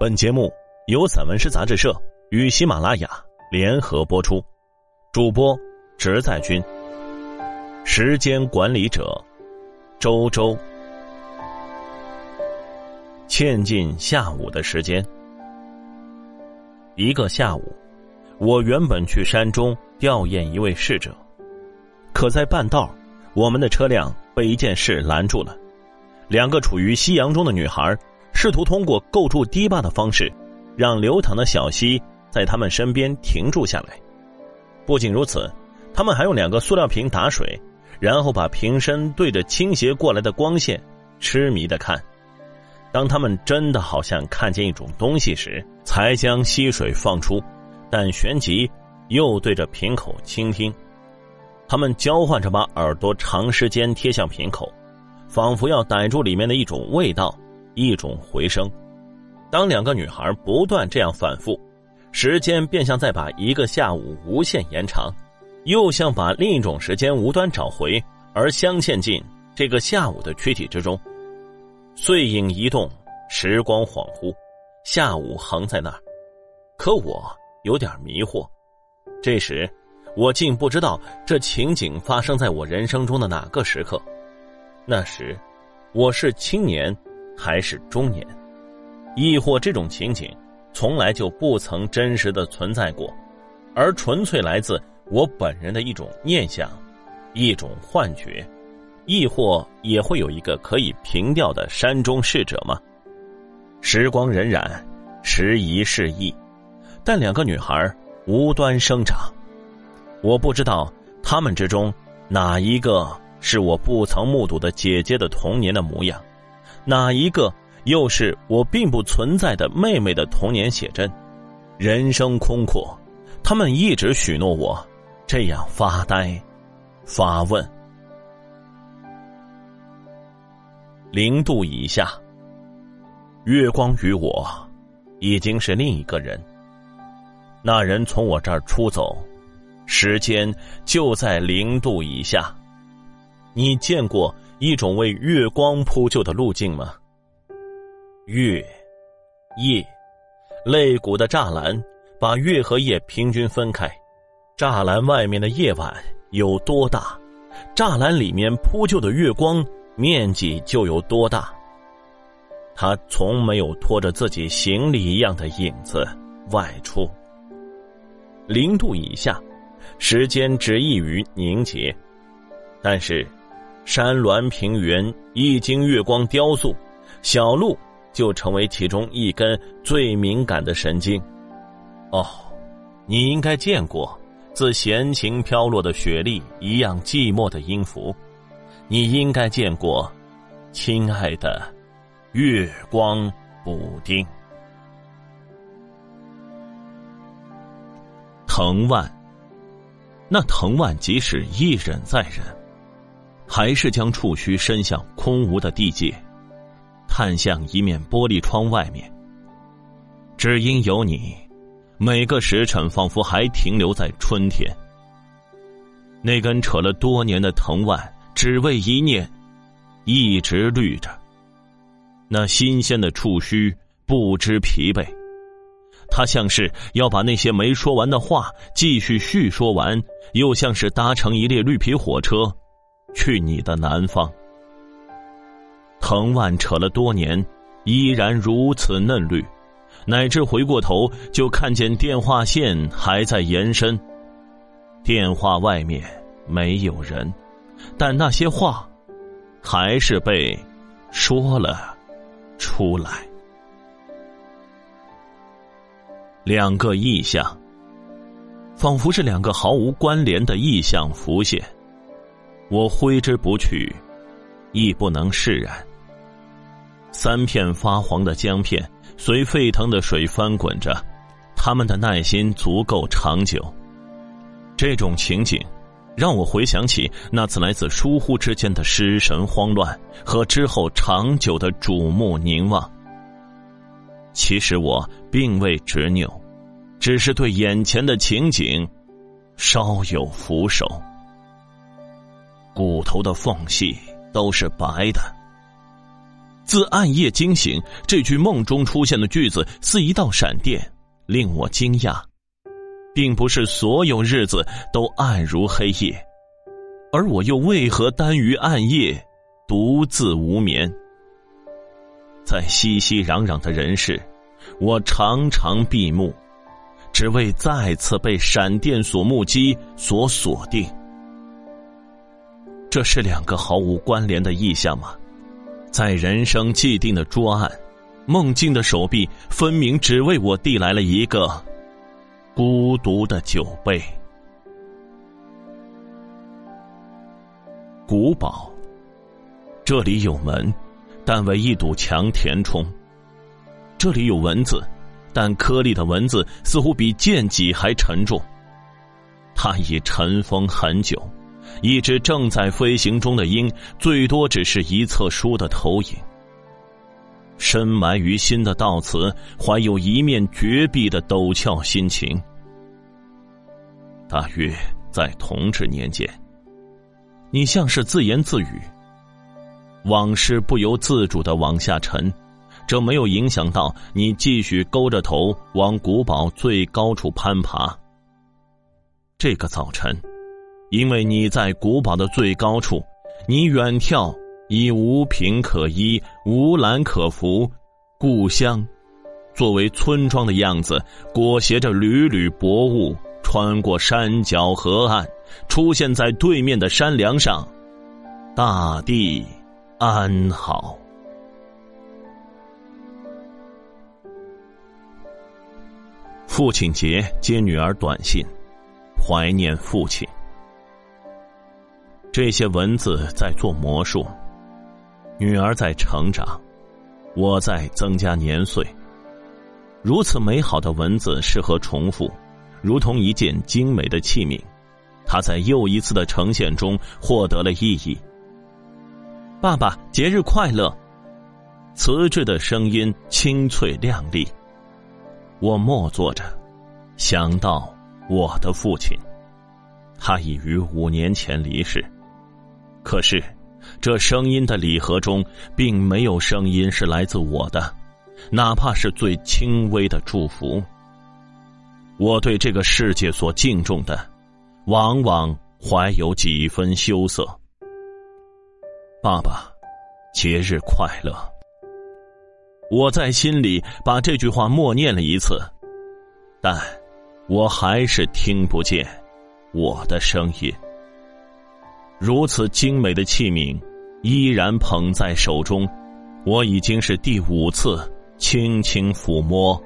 本节目由散文诗杂志社与喜马拉雅联合播出，主播直在君，时间管理者周周。欠近下午的时间，一个下午，我原本去山中吊唁一位逝者，可在半道，我们的车辆被一件事拦住了。两个处于夕阳中的女孩。试图通过构筑堤坝的方式，让流淌的小溪在他们身边停住下来。不仅如此，他们还用两个塑料瓶打水，然后把瓶身对着倾斜过来的光线，痴迷的看。当他们真的好像看见一种东西时，才将溪水放出，但旋即又对着瓶口倾听。他们交换着把耳朵长时间贴向瓶口，仿佛要逮住里面的一种味道。一种回声，当两个女孩不断这样反复，时间便像在把一个下午无限延长，又像把另一种时间无端找回，而镶嵌进这个下午的躯体之中。碎影移动，时光恍惚，下午横在那儿，可我有点迷惑。这时，我竟不知道这情景发生在我人生中的哪个时刻。那时，我是青年。还是中年，亦或这种情景，从来就不曾真实的存在过，而纯粹来自我本人的一种念想，一种幻觉，亦或也会有一个可以平调的山中逝者吗？时光荏苒，时移世易，但两个女孩无端生长，我不知道她们之中哪一个是我不曾目睹的姐姐的童年的模样。哪一个又是我并不存在的妹妹的童年写真？人生空阔，他们一直许诺我，这样发呆，发问。零度以下，月光与我已经是另一个人。那人从我这儿出走，时间就在零度以下。你见过？一种为月光铺就的路径吗？月，夜，肋骨的栅栏把月和夜平均分开。栅栏外面的夜晚有多大，栅栏里面铺就的月光面积就有多大。他从没有拖着自己行李一样的影子外出。零度以下，时间只易于凝结，但是。山峦平原一经月光雕塑，小路就成为其中一根最敏感的神经。哦，你应该见过自闲情飘落的雪莉一样寂寞的音符，你应该见过，亲爱的，月光补丁。藤蔓，那藤蔓即使一忍再忍。还是将触须伸向空无的地界，探向一面玻璃窗外面。只因有你，每个时辰仿佛还停留在春天。那根扯了多年的藤蔓，只为一念，一直绿着。那新鲜的触须不知疲惫，它像是要把那些没说完的话继续叙说完，又像是搭乘一列绿皮火车。去你的南方，藤蔓扯了多年，依然如此嫩绿，乃至回过头就看见电话线还在延伸。电话外面没有人，但那些话，还是被说了出来。两个意象，仿佛是两个毫无关联的意象浮现。我挥之不去，亦不能释然。三片发黄的姜片随沸腾的水翻滚着，他们的耐心足够长久。这种情景，让我回想起那次来自疏忽之间的失神慌乱和之后长久的瞩目凝望。其实我并未执拗，只是对眼前的情景稍有俯首。骨头的缝隙都是白的，自暗夜惊醒，这句梦中出现的句子似一道闪电，令我惊讶。并不是所有日子都暗如黑夜，而我又为何耽于暗夜，独自无眠？在熙熙攘攘的人世，我常常闭目，只为再次被闪电所目击、所锁定。这是两个毫无关联的意象吗？在人生既定的桌案，梦境的手臂分明只为我递来了一个孤独的酒杯。古堡，这里有门，但为一堵墙填充。这里有文字，但颗粒的文字似乎比剑戟还沉重。它已尘封很久。一只正在飞行中的鹰，最多只是一册书的投影。深埋于心的悼词，怀有一面绝壁的陡峭心情。大约在同治年间，你像是自言自语，往事不由自主的往下沉，这没有影响到你继续勾着头往古堡最高处攀爬。这个早晨。因为你在古堡的最高处，你远眺已无凭可依，无栏可扶，故乡作为村庄的样子，裹挟着缕缕薄雾，穿过山脚河岸，出现在对面的山梁上。大地安好。父亲节接女儿短信，怀念父亲。这些文字在做魔术，女儿在成长，我在增加年岁。如此美好的文字适合重复，如同一件精美的器皿，它在又一次的呈现中获得了意义。爸爸，节日快乐！瓷质的声音清脆亮丽。我默坐着，想到我的父亲，他已于五年前离世。可是，这声音的礼盒中，并没有声音是来自我的，哪怕是最轻微的祝福。我对这个世界所敬重的，往往怀有几分羞涩。爸爸，节日快乐！我在心里把这句话默念了一次，但我还是听不见我的声音。如此精美的器皿，依然捧在手中。我已经是第五次轻轻抚摸，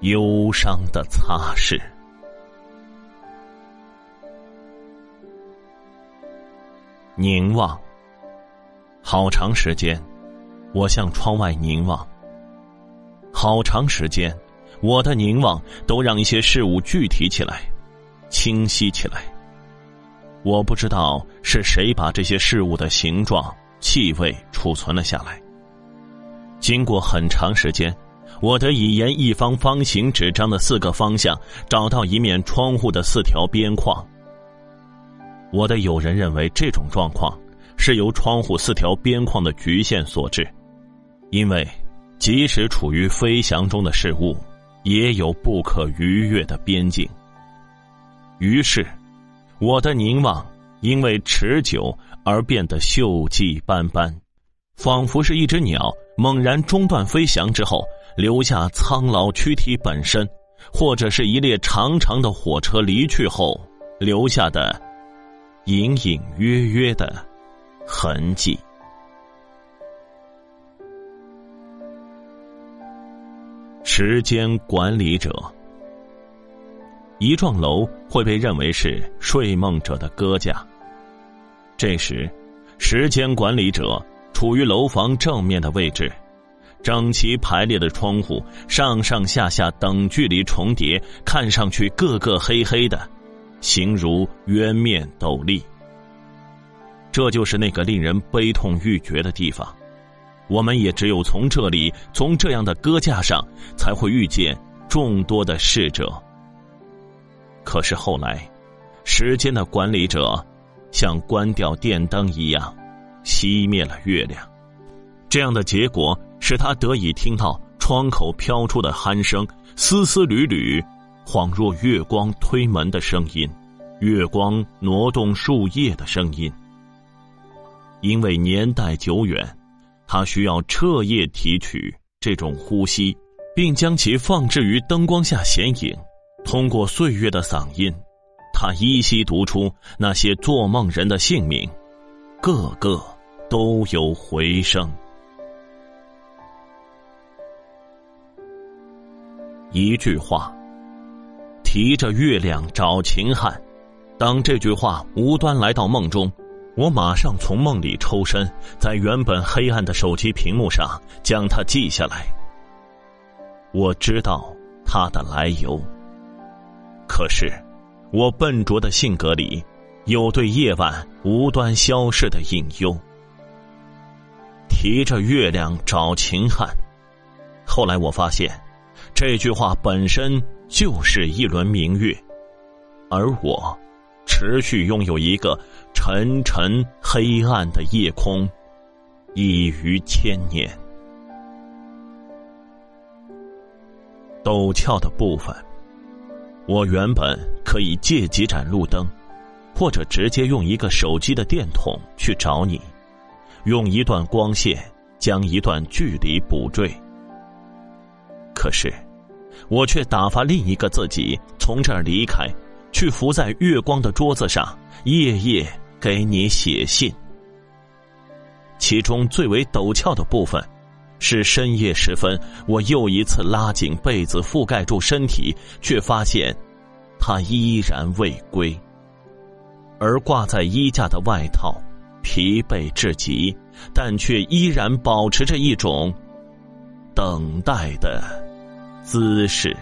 忧伤的擦拭。凝望，好长时间，我向窗外凝望。好长时间，我的凝望都让一些事物具体起来，清晰起来。我不知道是谁把这些事物的形状、气味储存了下来。经过很长时间，我得以沿一方方形纸张的四个方向找到一面窗户的四条边框。我的友人认为这种状况是由窗户四条边框的局限所致，因为即使处于飞翔中的事物，也有不可逾越的边境。于是。我的凝望因为持久而变得锈迹斑斑，仿佛是一只鸟猛然中断飞翔之后留下苍老躯体本身，或者是一列长长的火车离去后留下的隐隐约约的痕迹。时间管理者。一幢楼会被认为是睡梦者的搁架。这时，时间管理者处于楼房正面的位置，整齐排列的窗户上上下下等距离重叠，看上去个个黑黑的，形如圆面斗笠。这就是那个令人悲痛欲绝的地方。我们也只有从这里，从这样的搁架上，才会遇见众多的逝者。可是后来，时间的管理者像关掉电灯一样，熄灭了月亮。这样的结果使他得以听到窗口飘出的鼾声，丝丝缕缕，恍若月光推门的声音，月光挪动树叶的声音。因为年代久远，他需要彻夜提取这种呼吸，并将其放置于灯光下显影。通过岁月的嗓音，他依稀读出那些做梦人的姓名，个个都有回声。一句话，提着月亮找秦汉。当这句话无端来到梦中，我马上从梦里抽身，在原本黑暗的手机屏幕上将它记下来。我知道它的来由。可是，我笨拙的性格里，有对夜晚无端消逝的隐忧。提着月亮找秦汉，后来我发现，这句话本身就是一轮明月，而我，持续拥有一个沉沉黑暗的夜空，已于千年。陡峭的部分。我原本可以借几盏路灯，或者直接用一个手机的电筒去找你，用一段光线将一段距离补缀。可是，我却打发另一个自己从这儿离开，去伏在月光的桌子上，夜夜给你写信。其中最为陡峭的部分。是深夜时分，我又一次拉紧被子覆盖住身体，却发现他依然未归。而挂在衣架的外套疲惫至极，但却依然保持着一种等待的姿势。